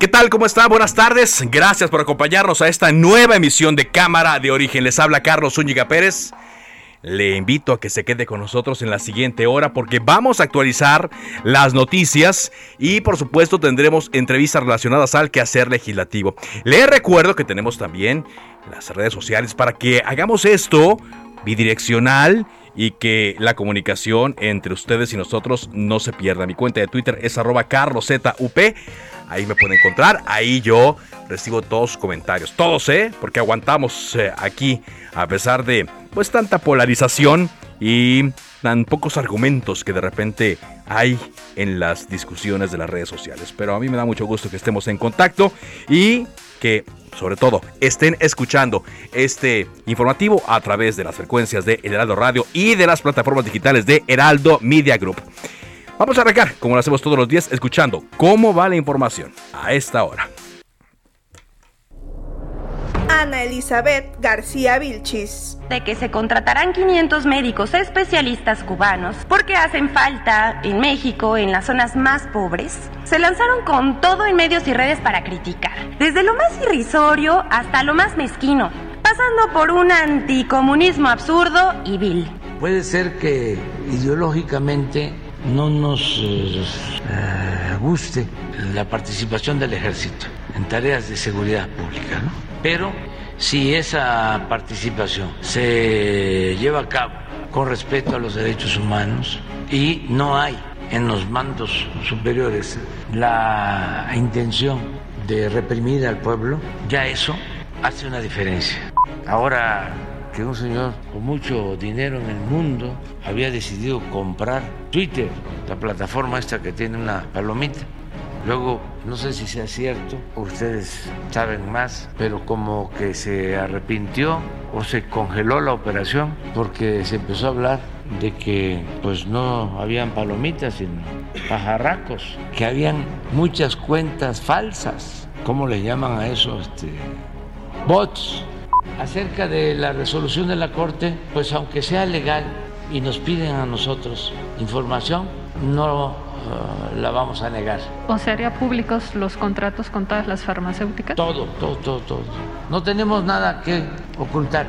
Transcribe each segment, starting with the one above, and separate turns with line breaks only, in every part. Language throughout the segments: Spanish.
¿Qué tal? ¿Cómo está? Buenas tardes. Gracias por acompañarnos a esta nueva emisión de Cámara de Origen. Les habla Carlos Zúñiga Pérez. Le invito a que se quede con nosotros en la siguiente hora porque vamos a actualizar las noticias y por supuesto tendremos entrevistas relacionadas al quehacer legislativo. Le recuerdo que tenemos también las redes sociales para que hagamos esto bidireccional y que la comunicación entre ustedes y nosotros no se pierda. Mi cuenta de Twitter es arroba. Ahí me pueden encontrar. Ahí yo recibo todos sus comentarios. Todos, ¿eh? Porque aguantamos eh, aquí a pesar de pues tanta polarización y tan pocos argumentos que de repente hay en las discusiones de las redes sociales. Pero a mí me da mucho gusto que estemos en contacto y que sobre todo estén escuchando este informativo a través de las frecuencias de Heraldo Radio y de las plataformas digitales de Heraldo Media Group. Vamos a arrancar, como lo hacemos todos los días, escuchando cómo va la información a esta hora.
Ana Elizabeth García Vilchis.
De que se contratarán 500 médicos especialistas cubanos porque hacen falta en México, en las zonas más pobres, se lanzaron con todo en medios y redes para criticar. Desde lo más irrisorio hasta lo más mezquino, pasando por un anticomunismo absurdo y vil.
Puede ser que ideológicamente no nos eh, guste la participación del ejército en tareas de seguridad pública, ¿no? Pero si esa participación se lleva a cabo con respeto a los derechos humanos y no hay en los mandos superiores la intención de reprimir al pueblo, ya eso hace una diferencia. Ahora que un señor con mucho dinero en el mundo había decidido comprar Twitter, la plataforma esta que tiene una palomita. Luego, no sé si sea cierto, ustedes saben más, pero como que se arrepintió o se congeló la operación porque se empezó a hablar de que pues no habían palomitas sino pajarracos, que habían muchas cuentas falsas, ¿cómo le llaman a eso? Este, bots acerca de la resolución de la Corte, pues aunque sea legal y nos piden a nosotros información, no Ah, la vamos a negar.
¿O serían públicos los contratos con todas las farmacéuticas?
Todo, todo, todo, todo. No tenemos nada que ocultar.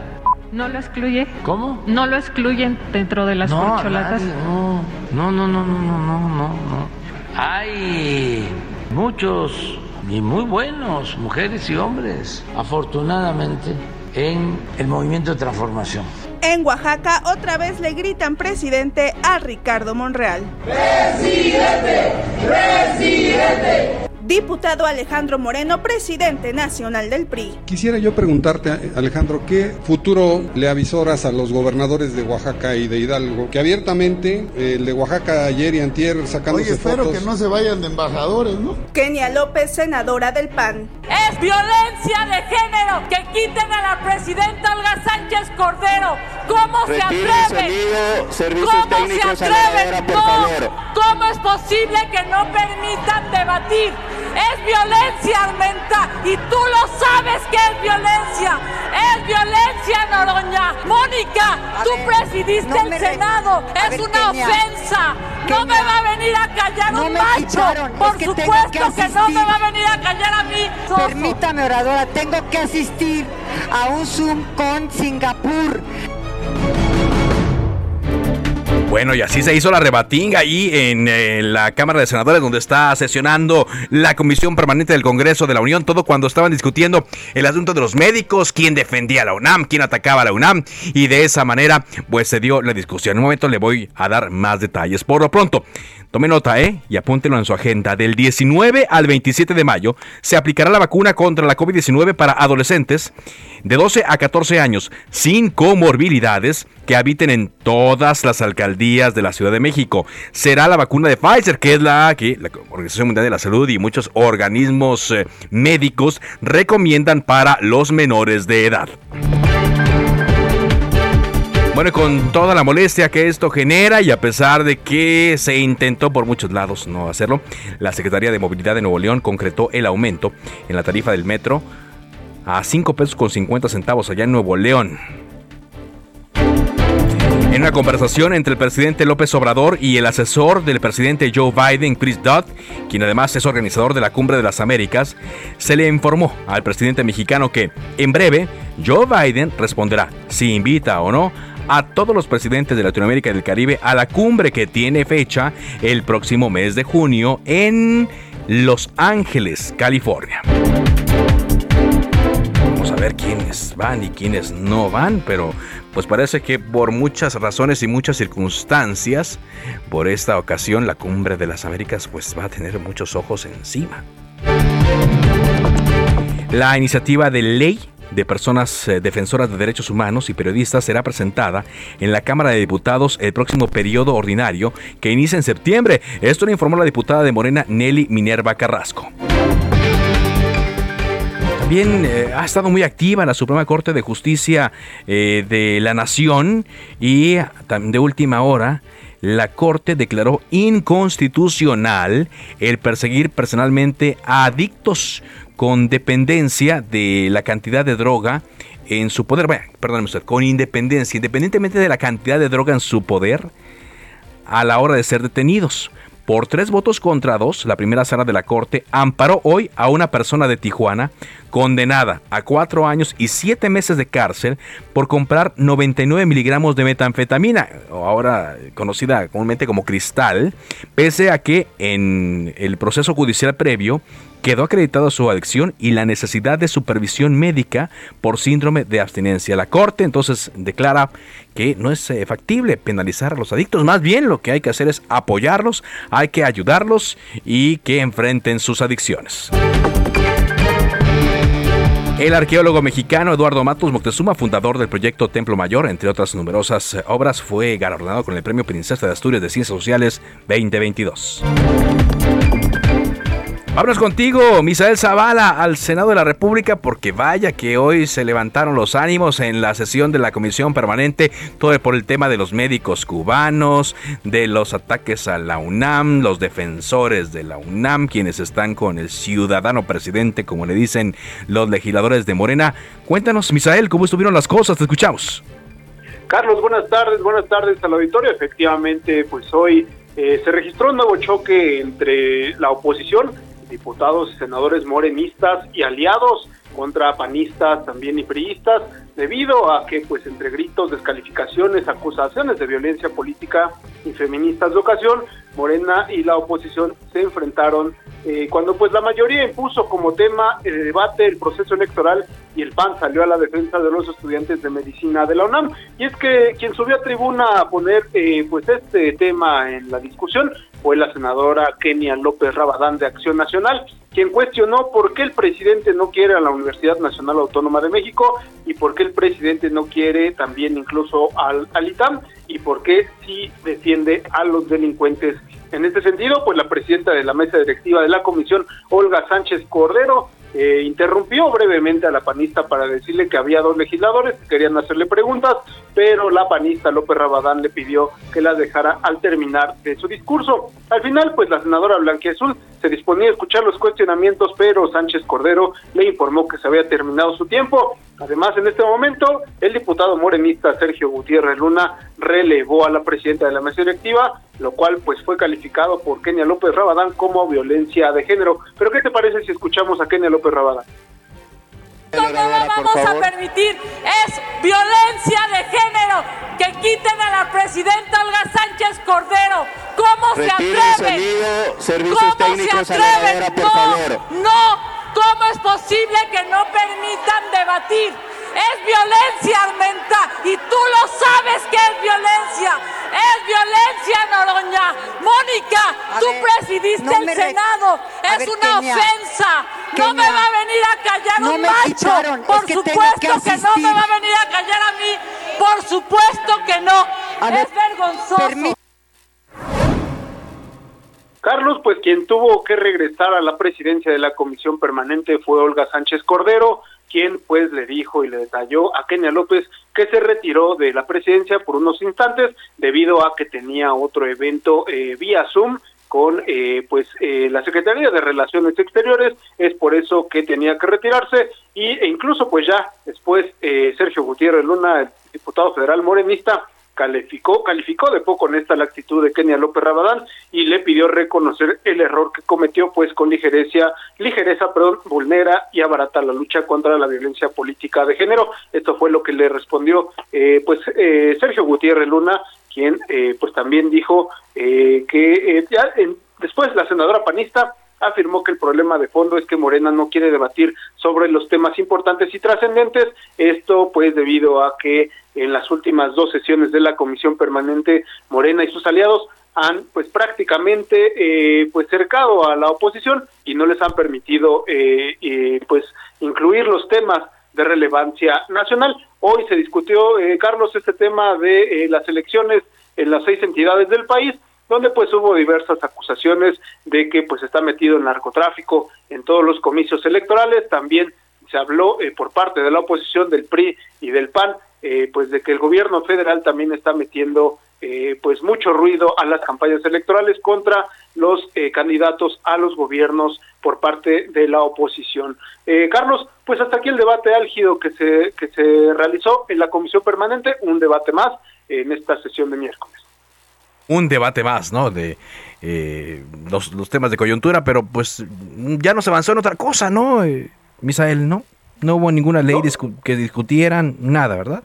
¿No lo excluye?
¿Cómo?
¿No lo excluyen dentro de las
no,
corcholatas?
Nadie, no. no, no, no, no, no, no, no. Hay muchos y muy buenos, mujeres y hombres, afortunadamente, en el movimiento de transformación.
En Oaxaca otra vez le gritan presidente a Ricardo Monreal.
¡Presidente! ¡Presidente!
Diputado Alejandro Moreno, presidente nacional del PRI.
Quisiera yo preguntarte, Alejandro, ¿qué futuro le avisoras a los gobernadores de Oaxaca y de Hidalgo? Que abiertamente, el de Oaxaca ayer y antier sacándose
Oye, espero
fotos.
que no se vayan de embajadores, ¿no?
Kenia López, senadora del PAN.
Es violencia de género que quiten a la presidenta Olga Sánchez Cordero. ¿Cómo se atreven? ¿Cómo se atreven? No. ¿Cómo es posible que no permitan debatir? Es violencia, Armenta, y tú lo sabes que es violencia. Es violencia, Noroña. Mónica, tú presidiste
no
el Senado. Es
ver,
una
Kenia,
ofensa. No me va a venir a callar
no
un macho.
quitaron,
Por
es que tengo
supuesto
que
que, no me va a venir a callar a mí. Soso.
Permítame, oradora, tengo que asistir a un Zoom con Singapur.
Bueno, y así se hizo la rebatinga ahí en eh, la Cámara de Senadores, donde está sesionando la Comisión Permanente del Congreso de la Unión, todo cuando estaban discutiendo el asunto de los médicos, quién defendía a la UNAM, quién atacaba a la UNAM, y de esa manera, pues se dio la discusión. En un momento le voy a dar más detalles. Por lo pronto, Tome nota, ¿eh? Y apúntelo en su agenda. Del 19 al 27 de mayo se aplicará la vacuna contra la COVID-19 para adolescentes de 12 a 14 años sin comorbilidades que habiten en todas las alcaldías de la Ciudad de México. Será la vacuna de Pfizer, que es la que la Organización Mundial de la Salud y muchos organismos eh, médicos recomiendan para los menores de edad. Bueno, con toda la molestia que esto genera y a pesar de que se intentó por muchos lados no hacerlo, la Secretaría de Movilidad de Nuevo León concretó el aumento en la tarifa del metro a 5 pesos con 50 centavos allá en Nuevo León. En una conversación entre el presidente López Obrador y el asesor del presidente Joe Biden, Chris Dodd, quien además es organizador de la Cumbre de las Américas, se le informó al presidente mexicano que, en breve, Joe Biden responderá si invita o no a todos los presidentes de Latinoamérica y del Caribe a la cumbre que tiene fecha el próximo mes de junio en Los Ángeles, California. Vamos a ver quiénes van y quiénes no van, pero pues parece que por muchas razones y muchas circunstancias, por esta ocasión la cumbre de las Américas pues va a tener muchos ojos encima. La iniciativa de ley de personas eh, defensoras de derechos humanos y periodistas será presentada en la Cámara de Diputados el próximo periodo ordinario que inicia en septiembre. Esto lo informó la diputada de Morena Nelly Minerva Carrasco. También eh, ha estado muy activa la Suprema Corte de Justicia eh, de la Nación y de última hora la Corte declaró inconstitucional el perseguir personalmente a adictos con dependencia de la cantidad de droga en su poder, bueno, perdóneme con independencia, independientemente de la cantidad de droga en su poder a la hora de ser detenidos. Por tres votos contra dos, la primera sala de la Corte amparó hoy a una persona de Tijuana condenada a cuatro años y siete meses de cárcel por comprar 99 miligramos de metanfetamina, ahora conocida comúnmente como cristal, pese a que en el proceso judicial previo quedó acreditada su adicción y la necesidad de supervisión médica por síndrome de abstinencia. La Corte entonces declara que no es eh, factible penalizar a los adictos, más bien lo que hay que hacer es apoyarlos, hay que ayudarlos y que enfrenten sus adicciones. El arqueólogo mexicano Eduardo Matos Moctezuma, fundador del proyecto Templo Mayor, entre otras numerosas obras, fue galardonado con el Premio Princesa de Asturias de Ciencias Sociales 2022. Vámonos contigo, Misael Zavala, al Senado de la República, porque vaya que hoy se levantaron los ánimos en la sesión de la Comisión Permanente, todo por el tema de los médicos cubanos, de los ataques a la UNAM, los defensores de la UNAM, quienes están con el ciudadano presidente, como le dicen los legisladores de Morena. Cuéntanos, Misael, cómo estuvieron las cosas, te escuchamos.
Carlos, buenas tardes, buenas tardes al auditorio. Efectivamente, pues hoy eh, se registró un nuevo choque entre la oposición diputados y senadores morenistas y aliados contra panistas también y priistas, debido a que pues entre gritos, descalificaciones, acusaciones de violencia política y feministas de ocasión, Morena y la oposición se enfrentaron eh, cuando pues la mayoría impuso como tema el debate el proceso electoral y el PAN salió a la defensa de los estudiantes de medicina de la UNAM. Y es que quien subió a tribuna a poner eh, pues este tema en la discusión fue la senadora Kenia López Rabadán de Acción Nacional, quien cuestionó por qué el presidente no quiere a la Universidad Nacional Autónoma de México y por qué el presidente no quiere también incluso al, ITAM y por qué sí defiende a los delincuentes. En este sentido, pues la presidenta de la mesa directiva de la comisión, Olga Sánchez Cordero, eh, interrumpió brevemente a la panista para decirle que había dos legisladores que querían hacerle preguntas, pero la panista López Rabadán le pidió que la dejara al terminar de su discurso. Al final, pues la senadora Blanquiazul se disponía a escuchar los cuestionamientos, pero Sánchez Cordero le informó que se había terminado su tiempo. Además, en este momento, el diputado morenista Sergio Gutiérrez Luna relevó a la presidenta de la mesa directiva, lo cual pues fue calificado por Kenia López Rabadán como violencia de género. Pero ¿qué te parece si escuchamos a Kenia López Rabadán?
No lo vamos a permitir, es violencia de género que quiten a la presidenta Olga Sánchez Cordero. ¿Cómo se atreven? ¿Cómo se atreven? no, no. ¿Cómo es posible que no permitan debatir? Es violencia, Armenta, y tú lo sabes que es violencia. Es violencia, Noroña. Mónica, tú presidiste el Senado. Es una ofensa. no me va a venir a callar un macho. Por supuesto que, no me va a venir a callar a mí. Por supuesto que no. es vergonzoso.
Carlos, pues quien tuvo que regresar a la presidencia de la comisión permanente fue Olga Sánchez Cordero, quien pues le dijo y le detalló a Kenia López que se retiró de la presidencia por unos instantes debido a que tenía otro evento eh, vía Zoom con eh, pues eh, la Secretaría de Relaciones Exteriores, es por eso que tenía que retirarse y, e incluso pues ya después Sergio Gutiérrez Luna, el diputado federal morenista, calificó, calificó de poco honesta la actitud de Kenia López Rabadán y le pidió reconocer el error que cometió, pues con ligereza, ligereza, perdón, vulnera y abarata la lucha contra la violencia política de género. Esto fue lo que le respondió, eh, pues eh, Sergio Gutiérrez Luna, quien eh, pues también dijo que ya después la senadora panista afirmó que el problema de fondo es que Morena no quiere debatir sobre los temas importantes y trascendentes, esto pues debido a que en las últimas dos sesiones de la Comisión Permanente Morena y sus aliados han pues prácticamente eh, pues cercado a la oposición y no les han permitido eh, eh, pues incluir los temas de relevancia nacional. Hoy se discutió, Carlos, este tema de las elecciones en las seis entidades del país donde pues hubo diversas acusaciones de que pues está metido el narcotráfico en todos los comicios electorales, también se habló eh, por parte de la oposición del PRI y del PAN, eh, pues de que el gobierno federal también está metiendo eh, pues mucho ruido a las campañas electorales contra los candidatos a los gobiernos por parte de la oposición. Carlos, pues hasta aquí el debate álgido que se que se realizó en la comisión permanente, un debate más en esta sesión de miércoles
un debate más, ¿no? De eh, los, temas de coyuntura, pero pues ya no se avanzó en otra cosa, ¿no? Eh, Misael, ¿no? No hubo ninguna ley que discutieran, nada, ¿verdad?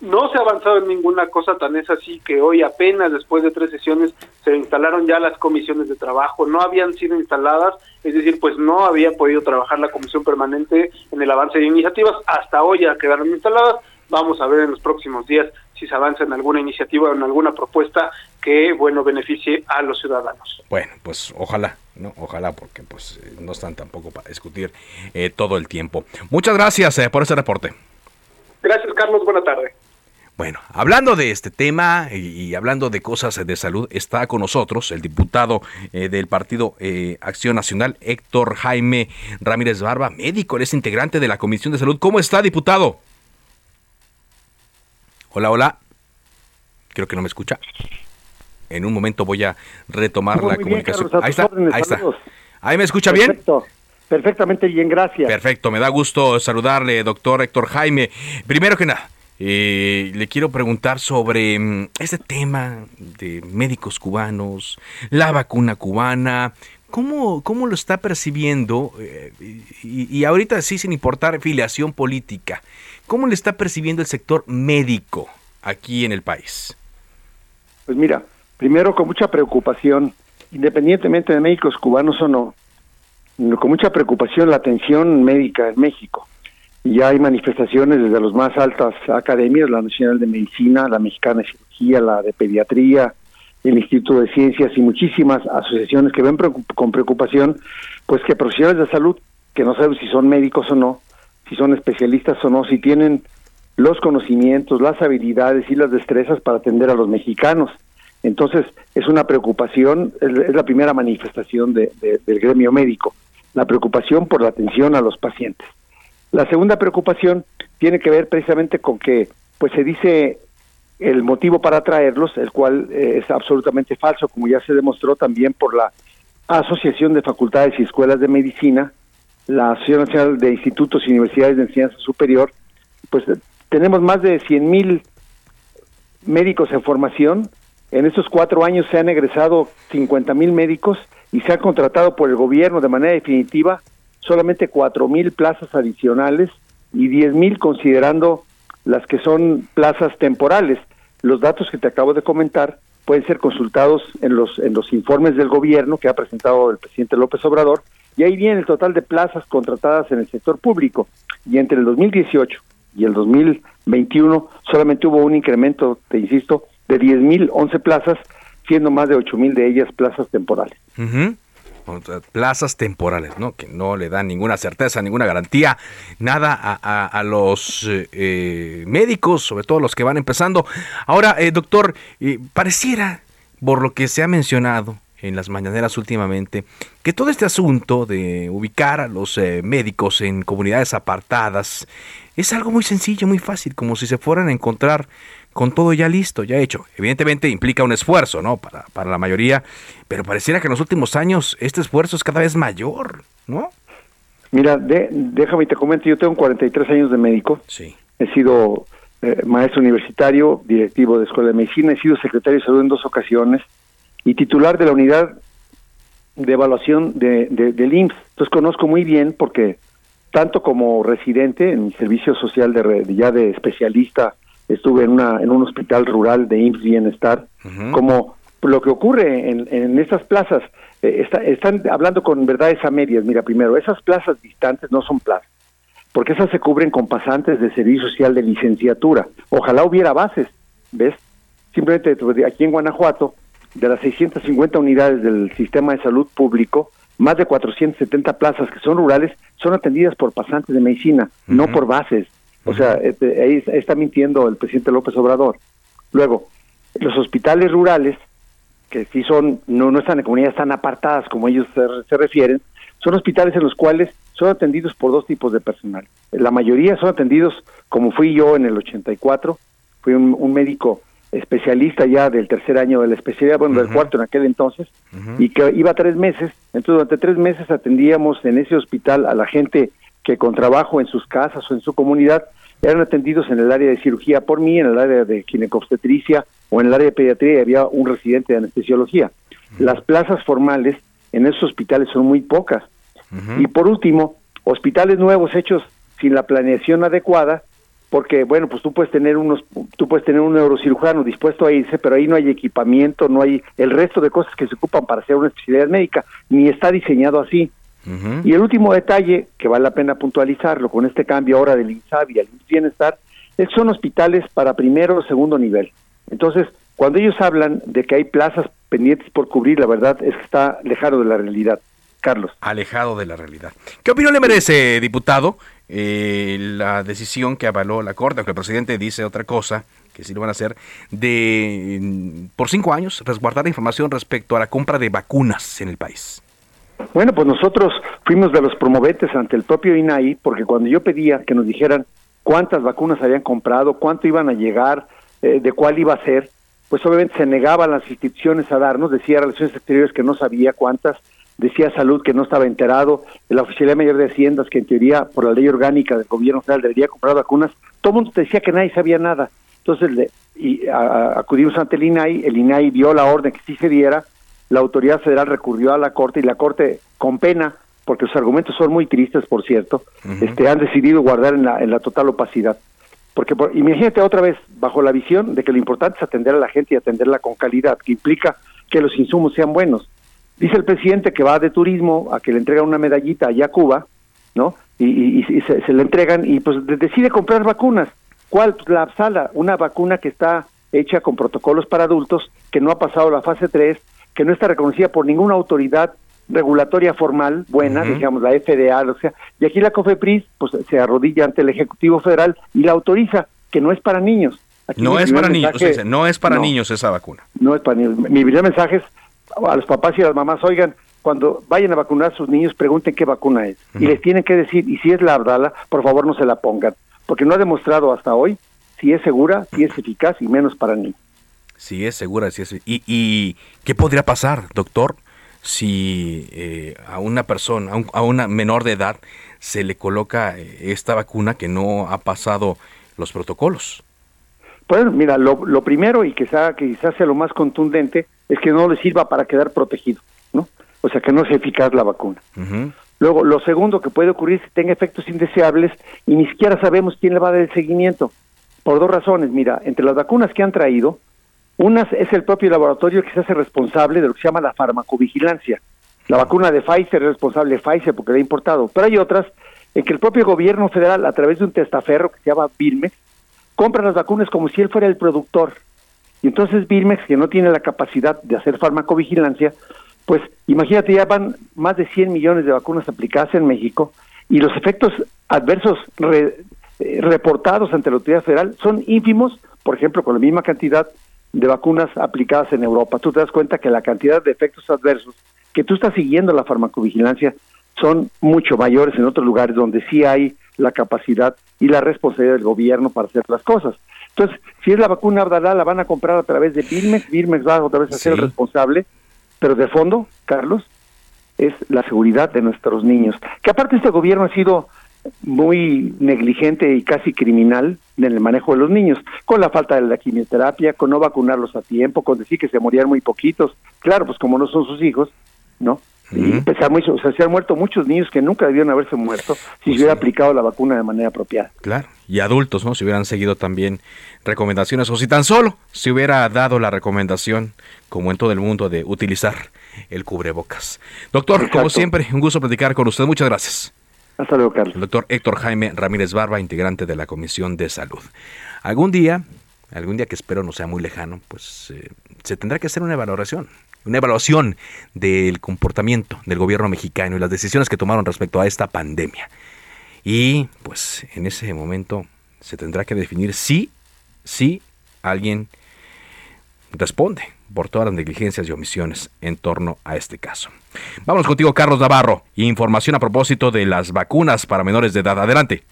No se ha avanzado en ninguna cosa, tan es así que hoy apenas después de tres sesiones se instalaron ya las comisiones de trabajo, no habían sido instaladas, es decir, pues no había podido trabajar la comisión permanente en el avance de iniciativas, hasta hoy ya quedaron instaladas, vamos a ver en los próximos días si se avanza en alguna iniciativa o en alguna propuesta que, bueno, beneficie a los ciudadanos.
Bueno, pues ojalá, ¿no? Ojalá, porque pues eh, no están tampoco para discutir eh, todo el tiempo. Muchas gracias eh, por ese reporte.
Gracias, Carlos. Buena tarde.
Bueno, hablando de este tema y, hablando de cosas de salud, está con nosotros el diputado del Partido Acción Nacional, Héctor Jaime Ramírez Barba, médico, él es integrante de la Comisión de Salud. ¿Cómo está, diputado? Hola, hola. Creo que no me escucha. En un momento voy a retomar la comunicación. ahí está, ahí está. ¿Ahí me escucha bien?
Perfecto. Perfectamente bien, gracias.
Perfecto, me da gusto saludarle, doctor Héctor Jaime. Primero que nada, eh, le quiero preguntar sobre mm, este tema de médicos cubanos, la vacuna cubana, ¿cómo, cómo lo está percibiendo? Eh, y, y, ahorita sí, sin importar filiación política, ¿Cómo le está percibiendo el sector médico aquí en el país?
Pues mira, primero con mucha preocupación, independientemente de médicos cubanos o no, con mucha preocupación la atención médica en México. Ya hay manifestaciones desde las más altas academias, la Nacional de Medicina, la Mexicana de Cirugía, la de Pediatría, el Instituto de Ciencias y muchísimas asociaciones que ven con preocupación, pues que profesionales de salud, que no saben si son médicos o no, si son especialistas o no, si tienen los conocimientos, las habilidades y las destrezas para atender a los mexicanos. Entonces, es una preocupación, es, la primera manifestación de, del gremio médico, la preocupación por la atención a los pacientes. La segunda preocupación tiene que ver precisamente con que, pues se dice el motivo para traerlos, el cual eh, es absolutamente falso, como ya se demostró también por la Asociación de Facultades y Escuelas de Medicina, la Asociación Nacional de Institutos y Universidades de Enseñanza Superior, pues tenemos más de 100 mil médicos en formación. En estos cuatro años se han egresado 50 mil médicos y se ha contratado por el gobierno de manera definitiva solamente cuatro mil plazas adicionales y 10 mil considerando las que son plazas temporales. los datos que te acabo de comentar pueden ser consultados en los, en los informes del gobierno que ha presentado el presidente López Obrador, y ahí viene el total de plazas contratadas en el sector público. Y entre el 2018 y el 2021 solamente hubo un incremento, te insisto, de 10.011 plazas, siendo más de 8.000 de ellas plazas temporales.
Plazas temporales, ¿no? Que no le dan ninguna certeza, ninguna garantía, nada a, los eh, eh, médicos, sobre todo los que van empezando. Ahora, eh, doctor, pareciera, por lo que se ha mencionado, en las mañaneras últimamente, que todo este asunto de ubicar a los médicos en comunidades apartadas es algo muy sencillo, muy fácil, como si se fueran a encontrar con todo ya listo, ya hecho. Evidentemente implica un esfuerzo, ¿no? Para, para la mayoría, pero pareciera que en los últimos años este esfuerzo es cada vez mayor, ¿no?
Mira, de, déjame te comento, yo tengo 43 años de médico.
Sí.
He sido eh, maestro universitario, directivo de Escuela de Medicina, he sido secretario de salud en dos ocasiones y titular de la unidad de evaluación de, de, del IMSS. Entonces conozco muy bien porque tanto como residente en mi servicio social de, ya de especialista estuve en, una, en un hospital rural de IMSS Bienestar, como lo que ocurre en, en estas plazas, eh, están hablando con verdades a medias. Mira, primero, esas plazas distantes no son plazas, porque esas se cubren con pasantes de servicio social de licenciatura. Ojalá hubiera bases, ¿ves? Simplemente pues, aquí en Guanajuato, de las 650 unidades del sistema de salud público, más de 470 plazas que son rurales son atendidas por pasantes de medicina, no por bases. O sea, este, ahí está mintiendo el presidente López Obrador. Luego, los hospitales rurales, que sí son, no, no están en comunidades tan apartadas como ellos se, refieren, son hospitales en los cuales son atendidos por dos tipos de personal. La mayoría son atendidos, como fui yo en el 84, fui un, médico especialista ya del tercer año de la especialidad, bueno, del cuarto en aquel entonces, y que iba tres meses. Entonces, durante tres meses atendíamos en ese hospital a la gente que con trabajo en sus casas o en su comunidad eran atendidos en el área de cirugía por mí, en el área de ginecobstetricia o en el área de pediatría y había un residente de anestesiología. Las plazas formales en esos hospitales son muy pocas. Y por último, hospitales nuevos hechos sin la planeación adecuada, porque bueno, pues tú puedes tener unos tú puedes tener un neurocirujano dispuesto a irse, pero ahí no hay equipamiento, no hay el resto de cosas que se ocupan para hacer una especialidad médica, ni está diseñado así. Y el último detalle, que vale la pena puntualizarlo con este cambio ahora del INSABI al Bienestar, es son hospitales para primero o segundo nivel. Entonces, cuando ellos hablan de que hay plazas pendientes por cubrir, la verdad es que está alejado de la realidad. Carlos.
Alejado de la realidad. ¿Qué opinión le merece, diputado, eh, la decisión que avaló la Corte, aunque el presidente dice otra cosa, que sí lo van a hacer, de mm, por cinco años resguardar información respecto a la compra de vacunas en el país?
Bueno, pues nosotros fuimos de los promoventes ante el propio INAI, porque cuando yo pedía que nos dijeran cuántas vacunas habían comprado, cuánto iban a llegar, eh, de cuál iba a ser, pues obviamente se negaban las instituciones a darnos, decía Relaciones Exteriores que no sabía cuántas, decía Salud que no estaba enterado, la Oficialía Mayor de Haciendas que en teoría por la ley orgánica del gobierno federal debería comprar vacunas, todo el mundo decía que nadie sabía nada. Entonces y, acudimos ante el INAI, el INAI vio la orden que sí se diera, la autoridad federal recurrió a la Corte y la Corte, con pena, porque los argumentos son muy tristes, por cierto, este, han decidido guardar en la, en la total opacidad. Porque imagínate otra vez, bajo la visión de que lo importante es atender a la gente y atenderla con calidad, que implica que los insumos sean buenos. Dice el presidente que va de turismo a que le entregan una medallita allá a Cuba, ¿no? Y, se, se, le entregan y pues decide comprar vacunas. ¿Cuál? Pues la sala, una vacuna que está hecha con protocolos para adultos, que no ha pasado la fase 3, que no está reconocida por ninguna autoridad regulatoria formal buena, digamos la FDA, o sea, y aquí la COFEPRIS pues se arrodilla ante el Ejecutivo Federal y la autoriza, que no es para niños.
no es para niños, no es para niños esa vacuna.
No es para niños. Mi primer mensaje es a los papás y a las mamás, oigan, cuando vayan a vacunar a sus niños, pregunten qué vacuna es. Y les tienen que decir, y si es la Abdala, por favor no se la pongan, porque no ha demostrado hasta hoy si es segura, si es eficaz y menos para niños.
Si es segura, si es... ¿Y, y qué podría pasar, doctor, si eh, a una persona, a, una menor de edad, se le coloca eh, esta vacuna que no ha pasado los protocolos?
Pues mira, lo, primero y quizá, quizás sea lo más contundente es que no le sirva para quedar protegido, ¿no? O sea, que no sea eficaz la vacuna. Luego, lo segundo que puede ocurrir es que tenga efectos indeseables y ni siquiera sabemos quién le va a dar el seguimiento. por dos razones. Mira, entre las vacunas que han traído, una es el propio laboratorio que se hace responsable de lo que se llama la farmacovigilancia. La vacuna de Pfizer es responsable de Pfizer porque la ha importado, pero hay otras en que el propio gobierno federal, a través de un testaferro que se llama Birmex, compra las vacunas como si él fuera el productor. Y entonces Birmex, que no tiene la capacidad de hacer farmacovigilancia, pues imagínate, ya van más de 100 millones de vacunas aplicadas en México y los efectos adversos eh, reportados ante la autoridad federal son ínfimos, por ejemplo, con la misma cantidad de vacunas aplicadas en Europa. Tú te das cuenta que la cantidad de efectos adversos que tú estás siguiendo la farmacovigilancia son mucho mayores en otros lugares donde sí hay la capacidad y la responsabilidad del gobierno para hacer las cosas. Entonces, si es la vacuna Abdalá, la van a comprar a través de Birmex, Birmex va otra vez a ser el responsable, pero de fondo, Carlos, es la seguridad de nuestros niños. Que aparte este gobierno ha sido muy negligente y casi criminal en el manejo de los niños, con la falta de la quimioterapia, con no vacunarlos a tiempo, con decir que se morían muy poquitos. Claro, pues como no son sus hijos, ¿no? Y mucho, o sea, se han muerto muchos niños que nunca debieron haberse muerto si se pues hubiera aplicado la vacuna de manera apropiada.
Claro, y adultos, ¿no? Si hubieran seguido también recomendaciones o si tan solo se hubiera dado la recomendación, como en todo el mundo, de utilizar el cubrebocas. Doctor, como siempre, un gusto platicar con usted. Muchas gracias.
Hasta luego, Carlos.
El doctor Héctor Jaime Ramírez Barba, integrante de la Comisión de Salud. Algún día, algún día que espero no sea muy lejano, pues eh, se tendrá que hacer una valoración una evaluación del comportamiento del gobierno mexicano y las decisiones que tomaron respecto a esta pandemia. Y pues en ese momento se tendrá que definir si, si alguien responde por todas las negligencias y omisiones en torno a este caso. Vamos contigo, Carlos Navarro. Información a propósito de las vacunas para menores de edad. Adelante.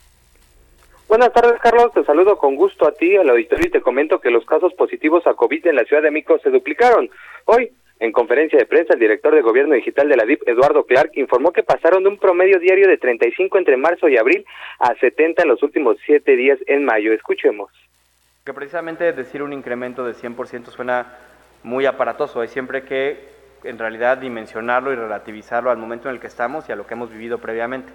Buenas tardes, Carlos. Te saludo con gusto a ti, al auditorio, y te comento que los casos positivos a COVID en la Ciudad de México se duplicaron. Hoy, en conferencia de prensa, el director de Gobierno Digital de la DIP, Eduardo Clark, informó que pasaron de un promedio diario de 35 entre marzo y abril a 70 en los últimos siete días en mayo. Escuchemos.
Que precisamente decir un incremento de 100% suena muy aparatoso. Hay siempre que, en realidad, dimensionarlo y relativizarlo al momento en el que estamos y a lo que hemos vivido previamente.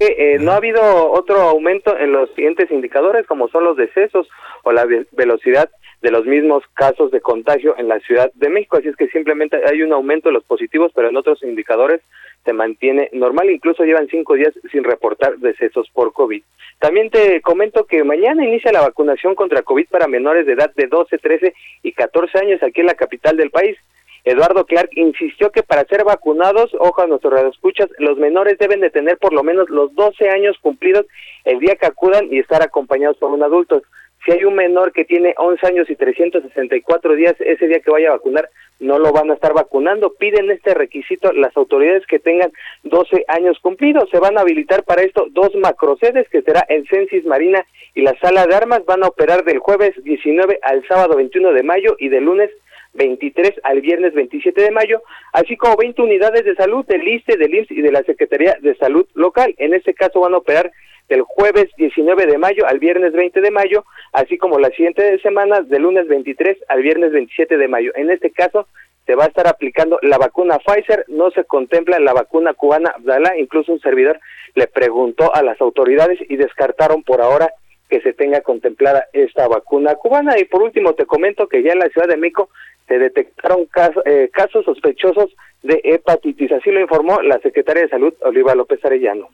Eh, no ha habido otro aumento en los siguientes indicadores, como son los decesos o la velocidad de los mismos casos de contagio en la Ciudad de México. Así es que simplemente hay un aumento de los positivos, pero en otros indicadores se mantiene normal. Incluso llevan cinco días sin reportar decesos por COVID. También te comento que mañana inicia la vacunación contra COVID para menores de edad de 12, 13 y 14 años aquí en la capital del país. Eduardo Clark insistió que para ser vacunados, ojo a nuestros radioescuchas, los menores deben de tener por lo menos los 12 años cumplidos el día que acudan y estar acompañados por un adulto. Si hay un menor que tiene 11 años y 364 días, ese día que vaya a vacunar, no lo van a estar vacunando. Piden este requisito las autoridades que tengan 12 años cumplidos. Se van a habilitar para esto dos macrosedes, que será el Censis Marina y la Sala de Armas. Van a operar del jueves 19 al sábado 21 de mayo y del lunes 23 al viernes 27 de mayo, así como 20 unidades de salud del ISTE, del IMSS y de la Secretaría de Salud local. En este caso van a operar del jueves 19 de mayo al viernes 20 de mayo, así como la siguiente semana del lunes 23 al viernes 27 de mayo. En este caso se va a estar aplicando la vacuna Pfizer, no se contempla la vacuna cubana Abdala, incluso un servidor le preguntó a las autoridades y descartaron por ahora que se tenga contemplada esta vacuna cubana. Y por último te comento que ya en la Ciudad de México se detectaron eh, casos sospechosos de hepatitis, así lo informó la secretaria de Salud, Oliva López Arellano.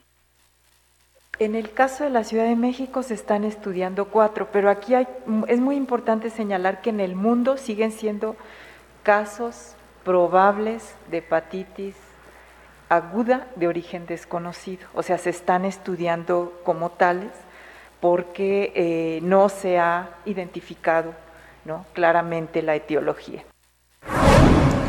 En el caso de la Ciudad de México se están estudiando cuatro, pero aquí hay, es muy importante señalar que en el mundo siguen siendo casos probables de hepatitis aguda de origen desconocido, o sea, se están estudiando como tales porque eh, no se ha identificado ¿no? claramente la etiología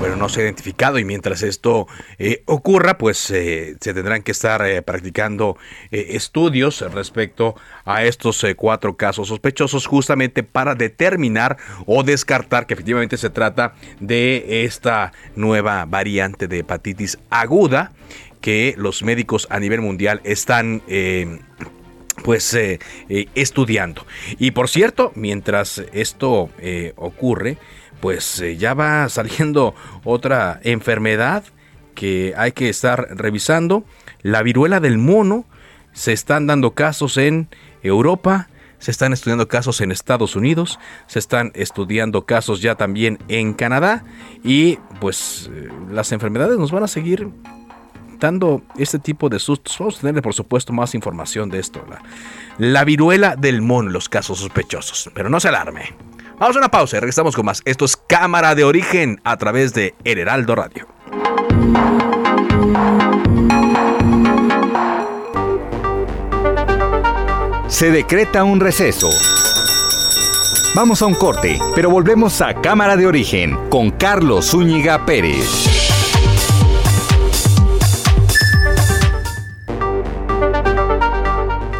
bueno, no se ha identificado y mientras esto eh, ocurra, pues eh, se tendrán que estar eh, practicando estudios respecto a estos cuatro casos sospechosos justamente para determinar o descartar que efectivamente se trata de esta nueva variante de hepatitis aguda que los médicos a nivel mundial están pues estudiando. Y por cierto, mientras esto ocurre, pues eh, ya va saliendo otra enfermedad que hay que estar revisando, la viruela del mono, se están dando casos en Europa, se están estudiando casos en Estados Unidos, se están estudiando casos ya también en Canadá y pues eh, las enfermedades nos van a seguir este tipo de sustos. Vamos a tener por supuesto más información de esto. La, la viruela del mono, los casos sospechosos. Pero no se alarme. Vamos a una pausa y regresamos con más. Esto es Cámara de Origen a través de Heraldo Radio.
Se decreta un receso. Vamos a un corte, pero volvemos a Cámara de Origen con Carlos Zúñiga Pérez.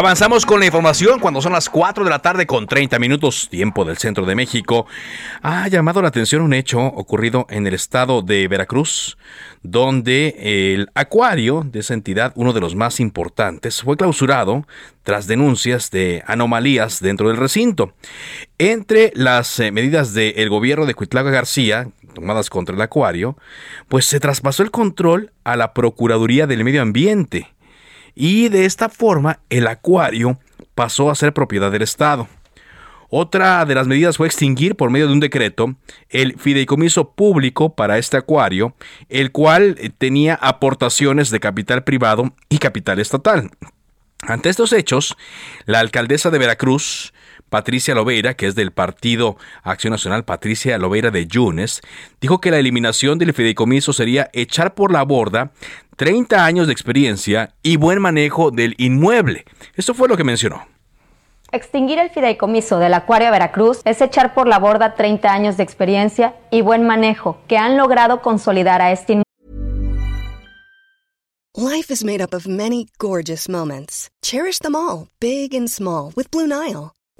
Avanzamos con la información cuando son las 4 de la tarde con 30 minutos, tiempo del centro de México. Ha llamado la atención un hecho ocurrido en el estado de Veracruz, donde el acuario de esa entidad, uno de los más importantes, fue clausurado tras denuncias de anomalías dentro del recinto. Entre las eh, medidas del gobierno de Cuitlaga García, tomadas contra el acuario, pues se traspasó el control a la Procuraduría del Medio Ambiente y de esta forma el acuario pasó a ser propiedad del Estado. Otra de las medidas fue extinguir por medio de un decreto el fideicomiso público para este acuario, el cual eh, tenía aportaciones de capital privado y capital estatal. Ante estos hechos, la alcaldesa de Veracruz, Patricia Loveira, que es del Partido Acción Nacional Patricia Loveira de Yunes, dijo que la eliminación del fideicomiso sería echar por la borda 30 años de experiencia y buen manejo del inmueble. Esto fue lo que mencionó.
Extinguir el fideicomiso del Acuario Veracruz es echar por la borda 30 años de experiencia y buen manejo que han logrado consolidar a este inmueble.
Life is made up of many gorgeous moments. Cherish them all, big and small, with Blue Nile.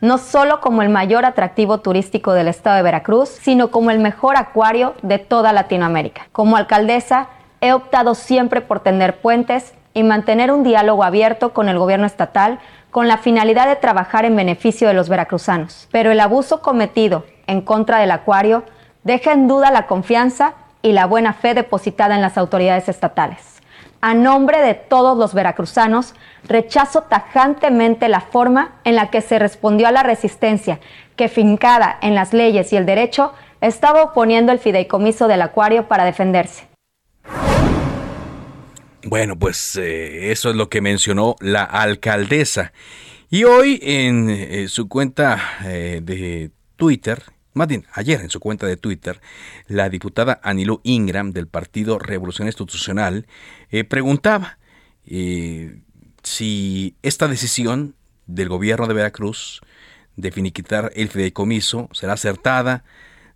no solo como el mayor atractivo turístico del estado de Veracruz, sino como el mejor acuario de toda Latinoamérica. Como alcaldesa, he optado siempre por tener puentes y mantener un diálogo abierto con el gobierno estatal con la finalidad de trabajar en beneficio de los veracruzanos. Pero el abuso cometido en contra del acuario deja en duda la confianza y la buena fe depositada en las autoridades estatales. A nombre de todos los veracruzanos, rechazo tajantemente la forma en la que se respondió a la resistencia que, fincada en las leyes y el derecho, estaba oponiendo el fideicomiso del acuario para defenderse.
Bueno, pues eh, eso es lo que mencionó la alcaldesa. Y hoy en eh, su cuenta eh, de Twitter, más bien, ayer en su cuenta de Twitter, la diputada Anilo Ingram del Partido Revolución Institucional eh, preguntaba eh, si esta decisión del gobierno de Veracruz de finiquitar el fideicomiso será acertada,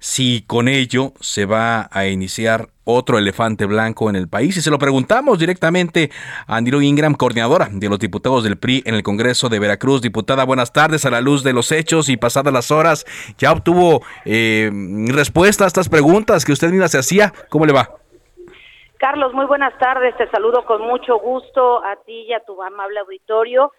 si con ello se va a iniciar otro elefante blanco en el país. Y se lo preguntamos directamente a Andilo Ingram, coordinadora de los diputados del PRI en el Congreso de Veracruz. Diputada, buenas tardes. A la luz de los hechos y pasadas las horas, ya obtuvo eh, respuesta a estas preguntas que usted misma se hacía. ¿Cómo le va?
Carlos, muy buenas tardes. Te saludo con mucho gusto a ti y a tu amable auditorio.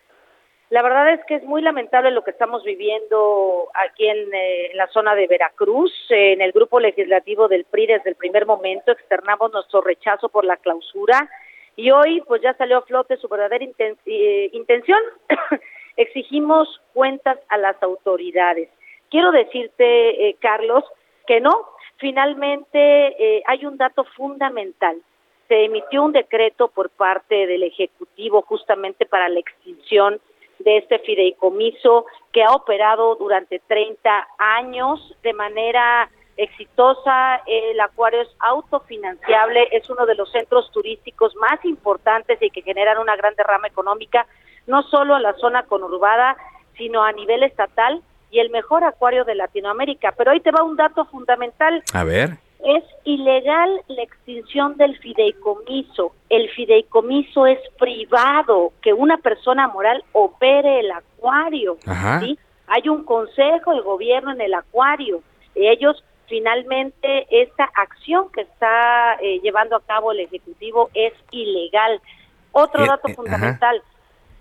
La verdad es que es muy lamentable lo que estamos viviendo aquí en, eh, la zona de Veracruz. en el grupo legislativo del PRI desde el primer momento externamos nuestro rechazo por la clausura y hoy pues ya salió a flote su verdadera eh, intención. Exigimos cuentas a las autoridades. Quiero decirte, eh, Carlos, que no. Finalmente hay un dato fundamental se emitió un decreto por parte del Ejecutivo justamente para la extinción de este fideicomiso que ha operado durante 30 años de manera exitosa, el acuario es autofinanciable, es uno de los centros turísticos más importantes y que generan una gran derrama económica, no solo en la zona conurbada, sino a nivel estatal y el mejor acuario de Latinoamérica. Pero hoy te va un dato fundamental.
A ver.
Es ilegal la extinción del fideicomiso. El fideicomiso es privado, que una persona moral opere el acuario. ¿sí? Hay un consejo de gobierno en el acuario. Ellos finalmente esta acción que está eh, llevando a cabo el Ejecutivo es ilegal. Otro
Eh,
dato
eh,
fundamental,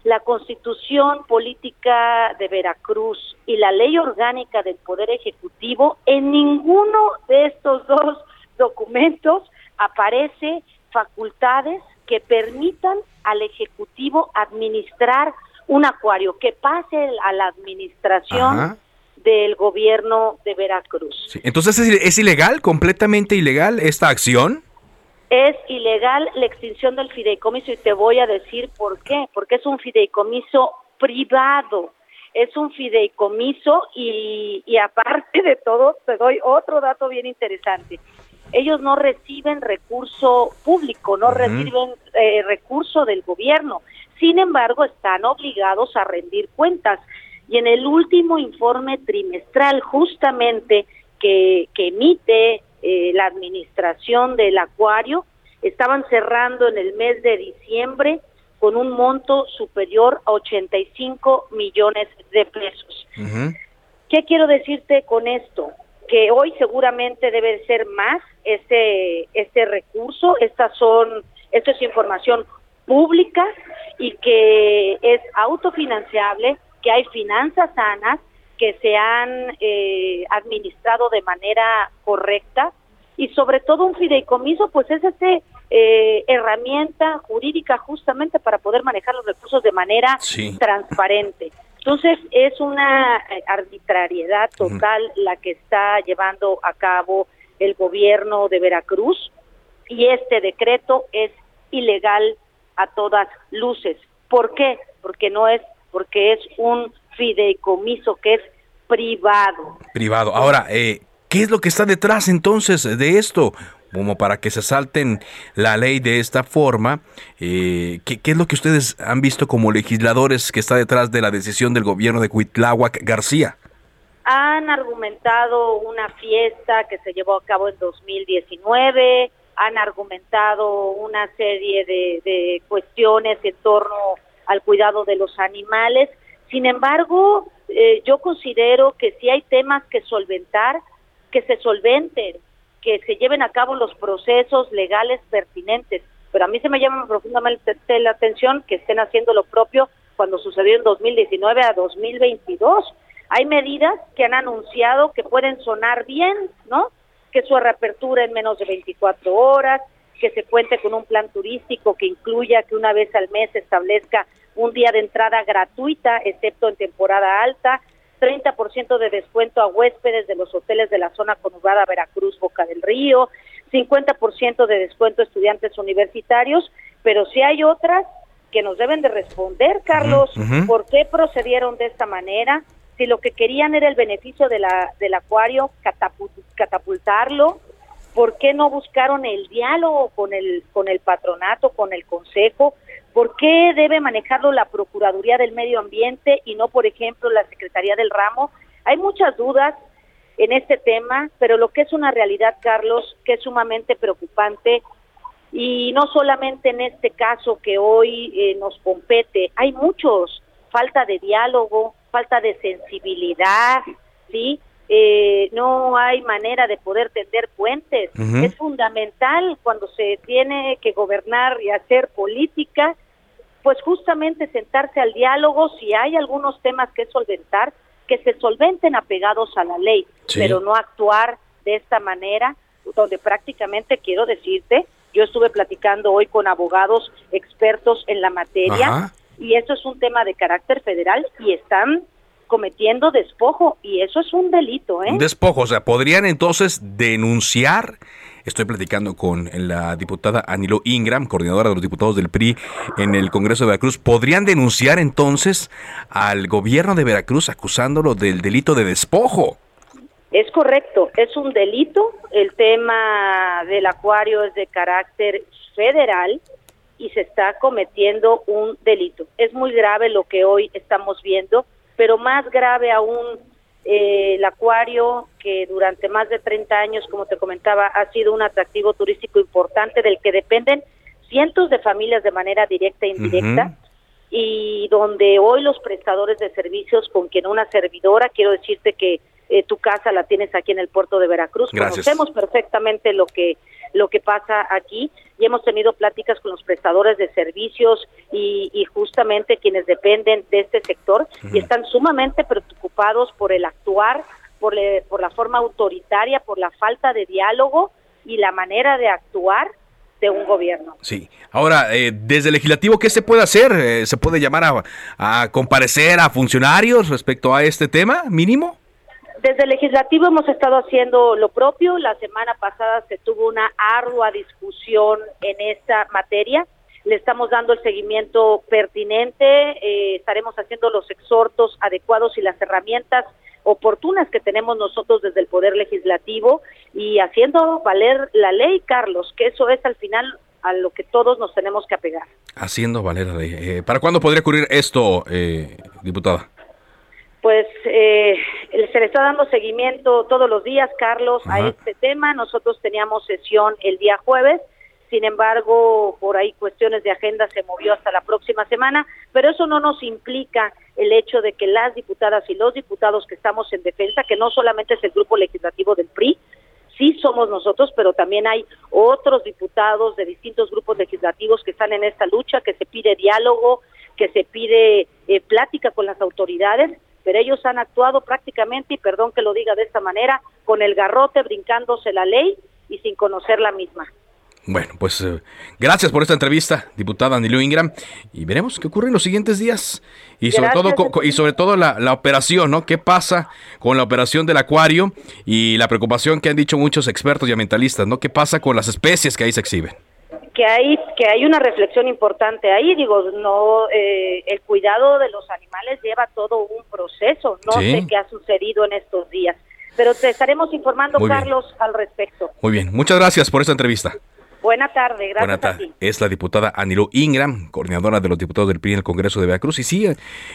la Constitución Política de Veracruz y la Ley Orgánica del Poder Ejecutivo, en ninguno de estos dos documentos aparece facultades que permitan al Ejecutivo administrar un acuario, que pase a la administración
Ajá.
del gobierno de Veracruz.
Sí. Entonces, ¿es, es ilegal, completamente ilegal esta acción?
Es ilegal la extinción del fideicomiso y te voy a decir por qué. Porque es un fideicomiso privado. Es un fideicomiso y, y aparte de todo, te doy otro dato bien interesante. Ellos no reciben recurso público, no reciben eh, recurso del gobierno. Sin embargo, están obligados a rendir cuentas. Y en el último informe trimestral, justamente que, que emite eh, la administración del acuario, estaban cerrando en el mes de diciembre con un monto superior a 85 millones de pesos. ¿Qué quiero decirte con esto? Que hoy seguramente debe ser más este, este recurso, estas son, esto es información pública y que es autofinanciable, que hay finanzas sanas, que se han eh, administrado de manera correcta y sobre todo un fideicomiso, pues es este eh, herramienta jurídica justamente para poder manejar los recursos de manera
Sí.
transparente. Entonces es una eh, arbitrariedad total la que está llevando a cabo el gobierno de Veracruz y este decreto es ilegal a todas luces. ¿Por qué? Porque no es porque es un fideicomiso que es privado.
Privado. Ahora, eh, ¿qué es lo que está detrás entonces de esto? Como para que se salten la ley de esta forma, eh, ¿qué, qué es lo que ustedes han visto como legisladores que está detrás de la decisión del gobierno de Cuitláhuac García?
Han argumentado una fiesta que se llevó a cabo en 2019, han argumentado una serie de, de cuestiones en torno al cuidado de los animales. Sin embargo, eh, yo considero que si hay temas que solventar, que se solventen, que se lleven a cabo los procesos legales pertinentes. Pero a mí se me llama profundamente la atención que estén haciendo lo propio cuando sucedió en 2019 a 2022. Hay medidas que han anunciado que pueden sonar bien, ¿no? Que su reapertura en menos de 24 horas, que se cuente con un plan turístico que incluya que una vez al mes se establezca un día de entrada gratuita, excepto en temporada alta, 30% de descuento a huéspedes de los hoteles de la zona conurbada Veracruz, Boca del Río, 50% de descuento a estudiantes universitarios, pero si hay otras que nos deben de responder, Carlos. ¿por qué procedieron de esta manera? Si lo que querían era el beneficio de la, del acuario, catapu- catapultarlo, ¿por qué no buscaron el diálogo con el, con el patronato, con el consejo? ¿Por qué debe manejarlo la Procuraduría del Medio Ambiente y no, por ejemplo, la Secretaría del Ramo? Hay muchas dudas en este tema, pero lo que es una realidad, Carlos, que es sumamente preocupante, y no solamente en este caso que hoy eh, nos compete, hay muchos, falta de diálogo, falta de sensibilidad, ¿sí? Eh, no hay manera de poder tender puentes. Es fundamental cuando se tiene que gobernar y hacer política, pues justamente sentarse al diálogo, si hay algunos temas que solventar, que se solventen apegados a la ley,
Sí.
pero no actuar de esta manera, donde prácticamente quiero decirte, yo estuve platicando hoy con abogados expertos en la materia
Ajá.
y eso es un tema de carácter federal y están cometiendo despojo y eso es un delito, ¿eh?
Un despojo, o sea, podrían entonces denunciar. Estoy platicando con la diputada Anilo Ingram, coordinadora de los diputados del PRI en el Congreso de Veracruz. ¿Podrían denunciar entonces al gobierno de Veracruz acusándolo del delito de despojo?
Es correcto, es un delito. El tema del acuario es de carácter federal y se está cometiendo un delito. Es muy grave lo que hoy estamos viendo, pero más grave aún eh, el acuario que durante más de 30 años, como te comentaba, ha sido un atractivo turístico importante del que dependen cientos de familias de manera directa e indirecta. Y donde hoy los prestadores de servicios, con quien una servidora, quiero decirte que eh, tu casa la tienes aquí en el puerto de Veracruz. Conocemos perfectamente lo que lo que pasa aquí y hemos tenido pláticas con los prestadores de servicios y, justamente quienes dependen de este sector y están sumamente preocupados por el actuar, por, por la forma autoritaria, por la falta de diálogo y la manera de actuar de un gobierno.
Sí. Ahora, eh, desde el legislativo, ¿qué se puede hacer? Eh, ¿Se puede llamar a, a comparecer a funcionarios respecto a este tema mínimo?
Desde el legislativo hemos estado haciendo lo propio. La semana pasada se tuvo una ardua discusión en esta materia. Le estamos dando el seguimiento pertinente, eh, estaremos haciendo los exhortos adecuados y las herramientas oportunas que tenemos nosotros desde el Poder Legislativo y haciendo valer la ley, Carlos, que eso es al final a lo que todos nos tenemos que apegar.
Haciendo valer la ley. Eh, ¿Para cuándo podría ocurrir esto, eh, diputada?
Pues eh, se le está dando seguimiento todos los días, Carlos, a este tema. Nosotros teníamos sesión el día jueves, sin embargo, por ahí cuestiones de agenda se movió hasta la próxima semana, pero eso no nos implica el hecho de que las diputadas y los diputados que estamos en defensa, que no solamente es el grupo legislativo del PRI, sí somos nosotros, pero también hay otros diputados de distintos grupos legislativos que están en esta lucha, que se pide diálogo, que se pide eh, plática con las autoridades pero ellos han actuado prácticamente, y perdón que lo diga de esta manera, con el garrote brincándose la ley y sin conocer la misma.
Bueno, pues eh, gracias por esta entrevista, diputada Anilio Ingram, y veremos qué ocurre en los siguientes días y sobre todo y sobre todo la, la, operación, ¿no? ¿Qué pasa con la operación del acuario y la preocupación que han dicho muchos expertos y ambientalistas, ¿no? ¿Qué pasa con las especies que ahí se exhiben?
Que hay que hay una reflexión importante ahí. Digo no eh, el cuidado de los animales lleva todo un proceso no sé qué ha sucedido en estos días pero te estaremos informando Carlos al respecto.
Muy bien. Muchas gracias por esta entrevista
Buena tarde, gracias Buena tarde.
Es la diputada Anilo Ingram, coordinadora de los diputados del PRI en el Congreso de Veracruz. Y sí,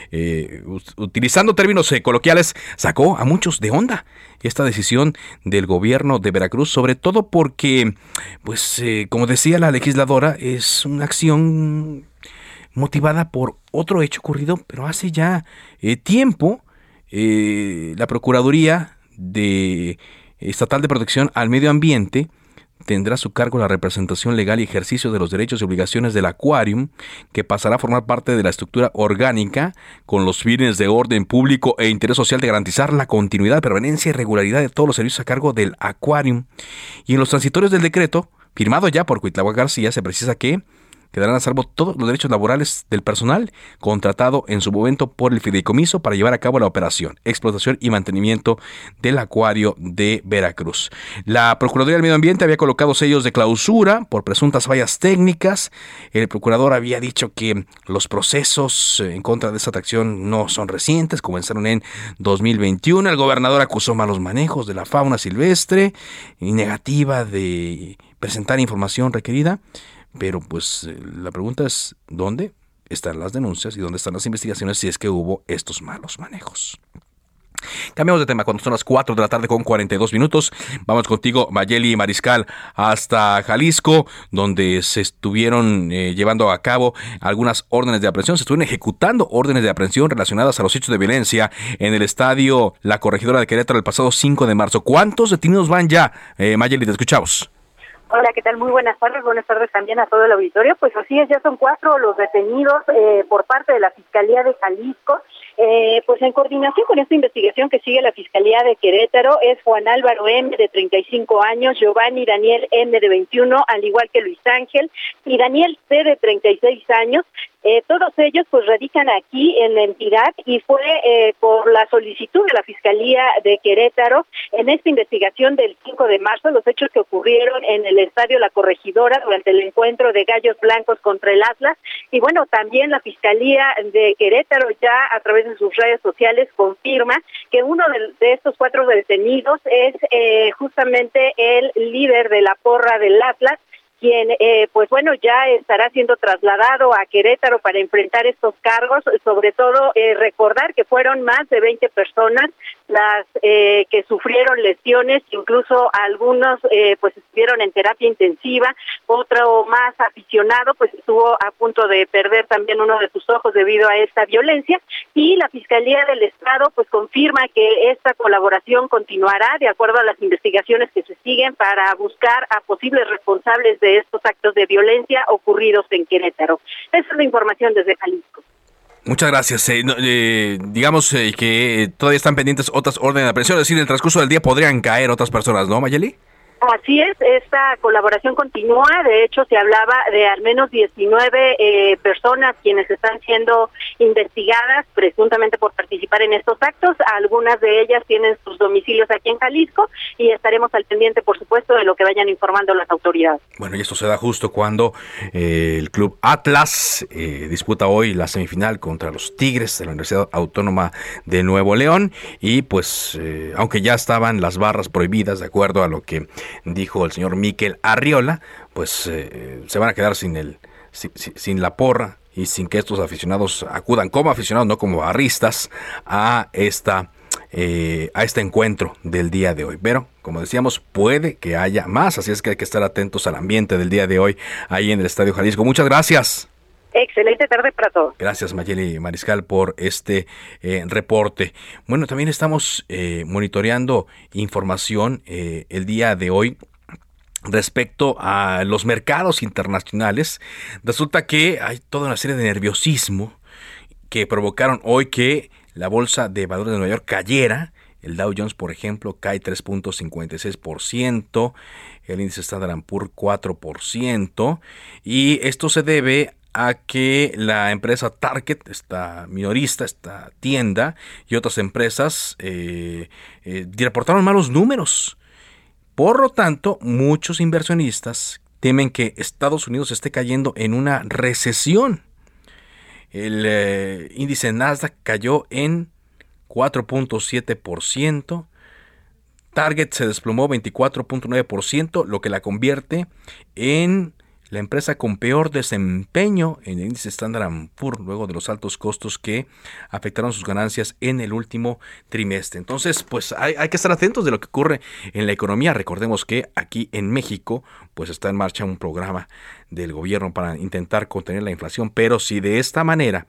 eh, utilizando términos eh, coloquiales, sacó a muchos de onda esta decisión del gobierno de Veracruz, sobre todo porque, pues, eh, como decía la legisladora, es una acción motivada por otro hecho ocurrido, pero hace ya tiempo la Procuraduría de Estatal de Protección al Medio Ambiente tendrá a su cargo la representación legal y ejercicio de los derechos y obligaciones del Aquarium, que pasará a formar parte de la estructura orgánica con los fines de orden público e interés social de garantizar la continuidad, permanencia y regularidad de todos los servicios a cargo del Aquarium. Y en los transitorios del decreto, firmado ya por Cuitlagua García, se precisa que quedarán a salvo todos los derechos laborales del personal contratado en su momento por el fideicomiso para llevar a cabo la operación, explotación y mantenimiento del acuario de Veracruz. La Procuraduría del Medio Ambiente había colocado sellos de clausura por presuntas fallas técnicas. El procurador había dicho que los procesos en contra de esta atracción no son recientes, comenzaron en 2021. El gobernador acusó malos manejos de la fauna silvestre y negativa de presentar información requerida. Pero pues eh, la pregunta es, ¿dónde están las denuncias y dónde están las investigaciones si es que hubo estos malos manejos? Cambiamos de tema cuando son las 4 de la tarde con 42 minutos. Vamos contigo, Mayeli Mariscal, hasta Jalisco, donde se estuvieron eh, llevando a cabo algunas órdenes de aprehensión. Se estuvieron ejecutando órdenes de aprehensión relacionadas a los hechos de violencia en el estadio La Corregidora de Querétaro el pasado 5 de marzo. ¿Cuántos detenidos van ya? Eh, Mayeli, te escuchamos.
Hola, ¿qué tal? Muy buenas tardes. Buenas tardes también a todo el auditorio. Pues así es, ya son cuatro los detenidos eh, por parte de la Fiscalía de Jalisco. Eh, pues en coordinación con esta investigación que sigue la Fiscalía de Querétaro es Juan Álvaro M de 35 años, Giovanni Daniel M de 21, al igual que Luis Ángel, y Daniel C de 36 años. Eh, todos ellos pues radican aquí en la entidad y fue eh, por la solicitud de la Fiscalía de Querétaro en esta investigación del 5 de marzo, los hechos que ocurrieron en el Estadio La Corregidora durante el encuentro de Gallos Blancos contra el Atlas. Y bueno, también la Fiscalía de Querétaro ya a través de sus redes sociales confirma que uno de, estos cuatro detenidos es eh, justamente el líder de la porra del Atlas, quien, eh, pues bueno, ya estará siendo trasladado a Querétaro para enfrentar estos cargos, sobre todo eh, recordar que fueron más de 20 personas las eh, que sufrieron lesiones, incluso algunos pues estuvieron en terapia intensiva, otro más aficionado pues estuvo a punto de perder también uno de sus ojos debido a esta violencia. Y la Fiscalía del Estado pues confirma que esta colaboración continuará de acuerdo a las investigaciones que se siguen para buscar a posibles responsables de estos actos de violencia ocurridos en Querétaro. Esa es la información desde Jalisco.
Muchas gracias. Eh, eh, digamos eh, que todavía están pendientes otras órdenes de aprehensión, es decir, en el transcurso del día podrían caer otras personas, ¿no, Mayeli?
Así es, esta colaboración continúa. De hecho, se hablaba de al menos 19 eh, personas quienes están siendo investigadas presuntamente por participar en estos actos. Algunas de ellas tienen sus domicilios aquí en Jalisco y estaremos al pendiente, por supuesto, de lo que vayan informando las autoridades.
Bueno, y esto se da justo cuando eh, el club Atlas eh, disputa hoy la semifinal contra los Tigres de la Universidad Autónoma de Nuevo León y pues, aunque ya estaban las barras prohibidas de acuerdo a lo que dijo el señor Miquel Arriola, pues eh, se van a quedar sin, el, sin, la porra y sin que estos aficionados acudan como aficionados, no como barristas, a esta eh, a este encuentro del día de hoy. Pero, como decíamos, puede que haya más, así es que hay que estar atentos al ambiente del día de hoy ahí en el Estadio Jalisco. Muchas gracias.
Excelente tarde para todos.
Gracias Mayeli Mariscal por este eh, reporte. Bueno, también estamos eh, monitoreando información eh, el día de hoy respecto a los mercados internacionales. Resulta que hay toda una serie de nerviosismo que provocaron hoy que la bolsa de valores de Nueva York cayera. El Dow Jones, por ejemplo, cae 3.56%, el índice Standard Poor's 4%, y esto se debe a que la empresa Target, esta minorista, esta tienda y otras empresas eh, eh, reportaron malos números. Por lo tanto, muchos inversionistas temen que Estados Unidos esté cayendo en una recesión. El eh, índice Nasdaq cayó en 4.7%. Target se desplomó 24.9%, lo que la convierte en la empresa con peor desempeño en el índice Standard Poor's luego de los altos costos que afectaron sus ganancias en el último trimestre. Entonces, pues hay, que estar atentos de lo que ocurre en la economía. Recordemos que aquí en México, pues está en marcha un programa del gobierno para intentar contener la inflación, pero si de esta manera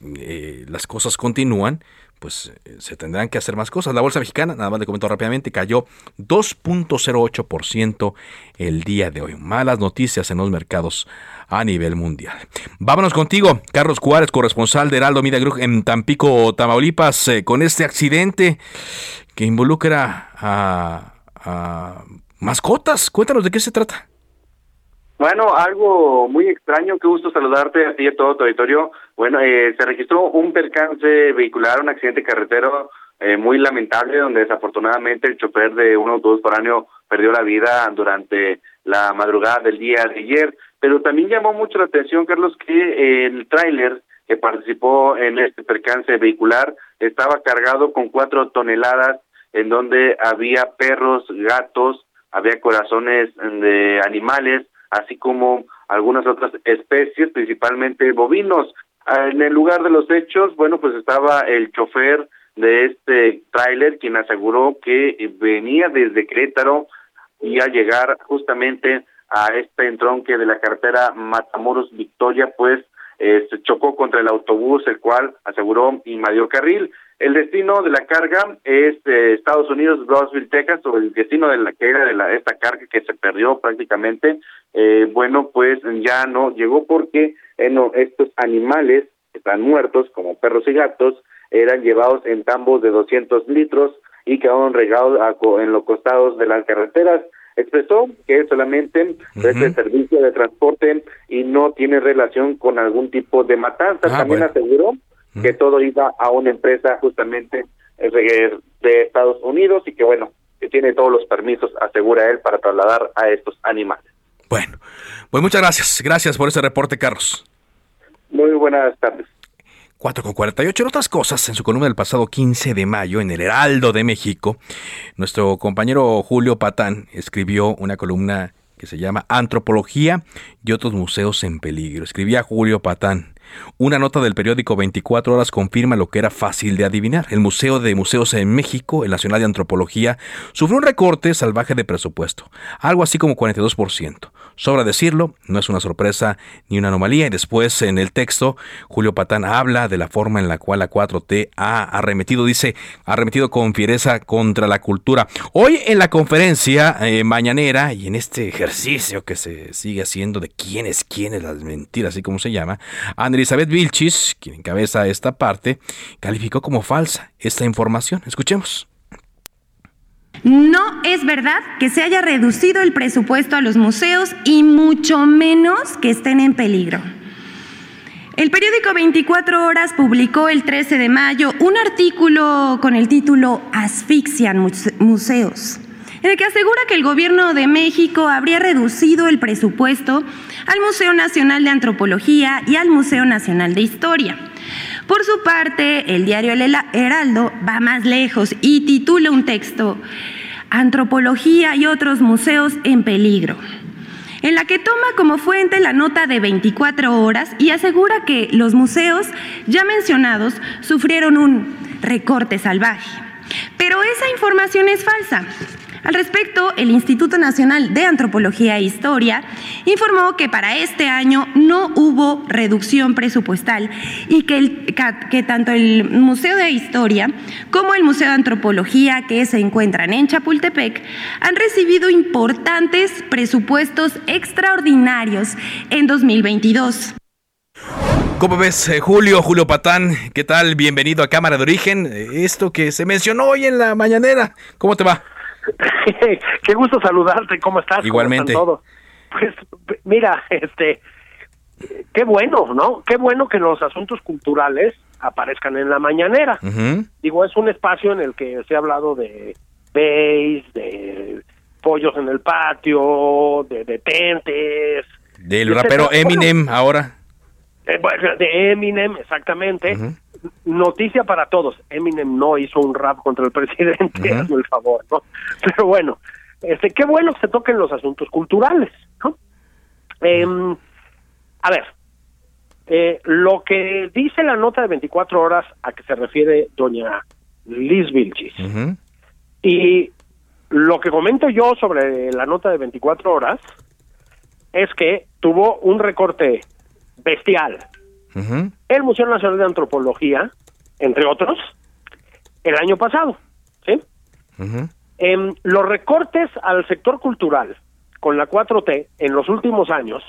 eh, las cosas continúan, pues eh, se tendrán que hacer más cosas. La bolsa mexicana, nada más le comento rápidamente, cayó 2.08% el día de hoy. Malas noticias en los mercados a nivel mundial. Vámonos contigo, Carlos Juárez, corresponsal de Heraldo Media Group en Tampico, Tamaulipas, eh, con este accidente que involucra a, mascotas. Cuéntanos de qué se trata.
Bueno, algo muy extraño, qué gusto saludarte a ti a todo tu auditorio. Bueno, eh, se registró un percance vehicular, un accidente carretero eh, muy lamentable, donde desafortunadamente el chofer de un autobús foráneo perdió la vida durante la madrugada del día de ayer. Pero también llamó mucho la atención, Carlos, que el tráiler que participó en este percance vehicular estaba cargado con cuatro toneladas en donde había perros, gatos, había corazones de animales, así como algunas otras especies, principalmente bovinos. En el lugar de los hechos, bueno, pues estaba el chofer de este tráiler quien aseguró que venía desde Querétaro y al llegar justamente a este entronque de la carretera Matamoros Victoria, pues eh, se chocó contra el autobús, el cual aseguró invadió carril. El destino de la carga es eh, Estados Unidos, Roseville, Texas, o el destino de la que era de la, esta carga que se perdió prácticamente. Eh, bueno, pues ya no llegó porque eh, estos animales que están muertos, como perros y gatos, eran llevados en tambos de 200 litros y quedaron regados en los costados de las carreteras. expresó que solamente es el servicio de transporte y no tiene relación con algún tipo de matanza.
Ah,
También
bueno.
aseguró que todo iba a una empresa justamente eh, de Estados Unidos y que bueno, que tiene todos los permisos, asegura él, para trasladar a estos animales.
Bueno, pues muchas gracias. Gracias por ese reporte, Carlos.
Muy buenas tardes.
4 con 48. En otras cosas, en su columna del pasado 15 de mayo, en el Heraldo de México, nuestro compañero Julio Patán escribió una columna que se llama Antropología y otros museos en peligro. Escribía Julio Patán. Una nota del periódico 24 horas confirma lo que era fácil de adivinar. El Museo de Museos en México, el Nacional de Antropología, sufrió un recorte salvaje de presupuesto, algo así como 42%. Sobra decirlo, no es una sorpresa ni una anomalía. Y después en el texto, Julio Patán habla de la forma en la cual la 4T ha arremetido, dice, ha arremetido con fiereza contra la cultura. Hoy en la conferencia eh, mañanera y en este ejercicio que se sigue haciendo de quién es quién es las mentiras, así como se llama, Ana Elizabeth Vilchis, quien encabeza esta parte, calificó como falsa esta información. Escuchemos.
No es verdad que se haya reducido el presupuesto a los museos y mucho menos que estén en peligro. El periódico 24 Horas publicó el 13 de mayo un artículo con el título Asfixian muse- museos, en el que asegura que el gobierno de México habría reducido el presupuesto al Museo Nacional de Antropología y al Museo Nacional de Historia. Por su parte, el diario El Heraldo va más lejos y titula un texto Antropología y otros museos en peligro, en la que toma como fuente la nota de 24 horas y asegura que los museos ya mencionados sufrieron un recorte salvaje. Pero esa información es falsa. Al respecto, el Instituto Nacional de Antropología e Historia informó que para este año no hubo reducción presupuestal y que, que tanto el Museo de Historia como el Museo de Antropología que se encuentran en Chapultepec han recibido importantes presupuestos extraordinarios en 2022.
¿Cómo ves, eh, Julio? Julio Patán, ¿qué tal? Bienvenido a Cámara de Origen. Eh, Esto que se mencionó hoy en la mañanera, ¿cómo te va?
Qué gusto saludarte, ¿cómo estás? ¿Cómo
Igualmente.
están todos? Pues mira, este, qué bueno, ¿no? Qué bueno que los asuntos culturales aparezcan en la mañanera. Digo, es un espacio en el que se ha hablado de base, de pollos en el patio, de detentes,
Del rapero. Eminem ahora.
eh, bueno, de Eminem, exactamente. Noticia para todos, Eminem no hizo un rap contra el presidente, hazme el favor, ¿no? Pero bueno, este, qué bueno que se toquen los asuntos culturales, ¿no? Em, a ver, eh, lo que dice la nota de 24 horas a que se refiere doña Liz Vilchis y lo que comento yo sobre la nota de 24 horas es que tuvo un recorte bestial el Museo Nacional de Antropología, entre otros, el año pasado, ¿sí? Em, los recortes al sector cultural con la 4T en los últimos años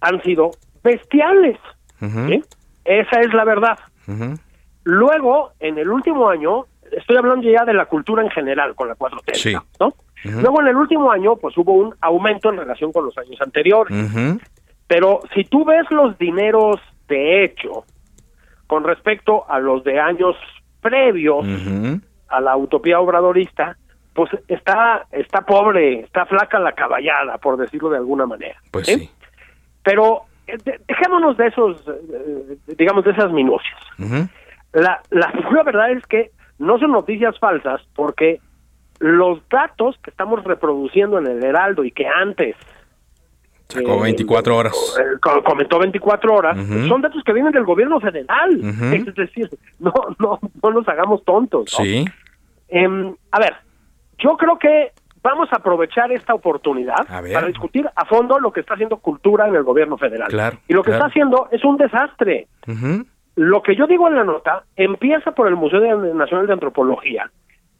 han sido bestiales, ¿sí? Esa es la verdad. Luego, en el último año, estoy hablando ya de la cultura en general con la 4T,
Sí.
¿no? Luego, en el último año, pues hubo un aumento en relación con los años anteriores. Pero si tú ves los dineros de hecho con respecto a los de años previos a la utopía obradorista, pues está está pobre, está flaca la caballada, por decirlo de alguna manera.
Pues
¿sí?
sí.
Pero eh, de- dejémonos de esos, eh, digamos, de esas minucias. La, la pura verdad es que no son noticias falsas porque los datos que estamos reproduciendo en el Heraldo y que antes
Sacó
Eh,
24 horas.
eh, co- comentó 24 horas, son datos que vienen del gobierno federal. Es decir, no, no, no nos hagamos tontos. ¿no?
Sí.
Em, a ver, yo creo que vamos a aprovechar esta oportunidad para discutir a fondo lo que está haciendo cultura en el gobierno federal.
Claro,
y lo que
claro.
está haciendo es un desastre. Lo que yo digo en la nota empieza por el Museo Nacional de Antropología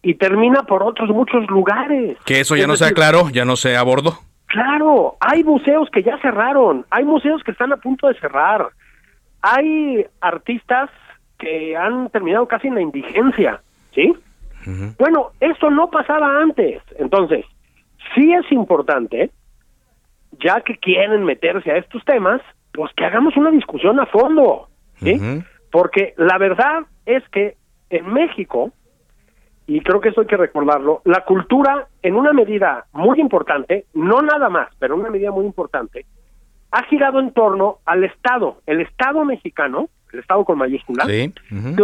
y termina por otros muchos lugares.
Que eso ya
Es
no se
decir,
aclaró, ya no se abordó.
Claro, hay museos que ya cerraron, hay museos que están a punto de cerrar, hay artistas que han terminado casi en la indigencia, ¿sí? Bueno, esto no pasaba antes. Entonces, sí es importante, ya que quieren meterse a estos temas, pues que hagamos una discusión a fondo, ¿sí? Porque la verdad es que en México, y creo que eso hay que recordarlo, la cultura en una medida muy importante, no nada más, pero en una medida muy importante, ha girado en torno al Estado. El Estado mexicano, el Estado con mayúscula,
Sí.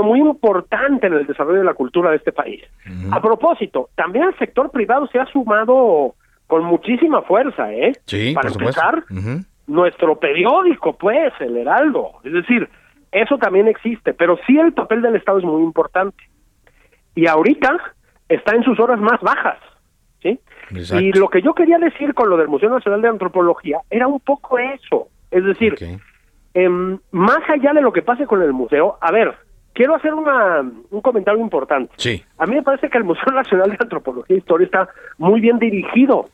muy importante en el desarrollo de la cultura de este país. A propósito, también el sector privado se ha sumado con muchísima fuerza, ¿eh?
Sí,
Para
por
empezar, nuestro periódico, pues, el Heraldo. Es decir, eso también existe, pero sí el papel del Estado es muy importante. Y ahorita está en sus horas más bajas, ¿sí?
Exacto.
Y lo que yo quería decir con lo del Museo Nacional de Antropología era un poco eso. Es decir, em, más allá de lo que pase con el museo, a ver, quiero hacer una, un comentario importante.
Sí.
A mí me parece que el Museo Nacional de Antropología e Historia está muy bien dirigido.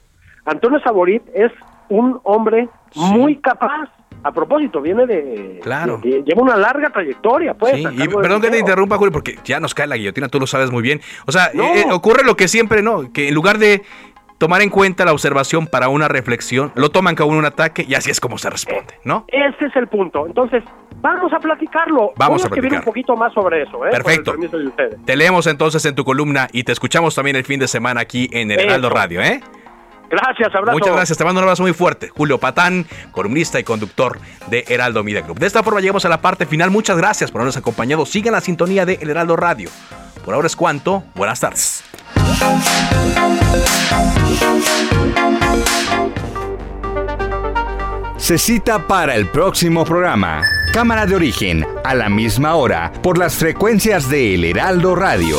Antonio Saborit es un hombre muy capaz. A propósito, viene de...
Claro.
de- lleva una larga trayectoria, pues.
Sí, y perdón que te interrumpa, Julio, porque ya nos cae la guillotina, tú lo sabes muy bien. O sea,
No.
eh, eh, ocurre lo que siempre, ¿no? Que en lugar de tomar en cuenta la observación para una reflexión, lo toman como un ataque y así es como se responde, ¿no?
Ese es el punto. Entonces, vamos a platicarlo.
Vamos a
escribir
platicar.
un poquito más sobre eso, ¿eh?
Perfecto.
Con el permiso de ustedes.
Te leemos entonces en tu columna y te escuchamos también el fin de semana aquí en el Heraldo. Radio, ¿eh?
Gracias, abrazo.
Muchas gracias, te mando un abrazo muy fuerte. Julio Patán, columnista y conductor de Heraldo Media Group. De esta forma llegamos a la parte final. Muchas gracias por habernos acompañado. Sigan la sintonía de El Heraldo Radio. Por ahora es cuanto. Buenas tardes.
Se cita para el próximo programa. Cámara de origen, a la misma hora, por las frecuencias de El Heraldo Radio.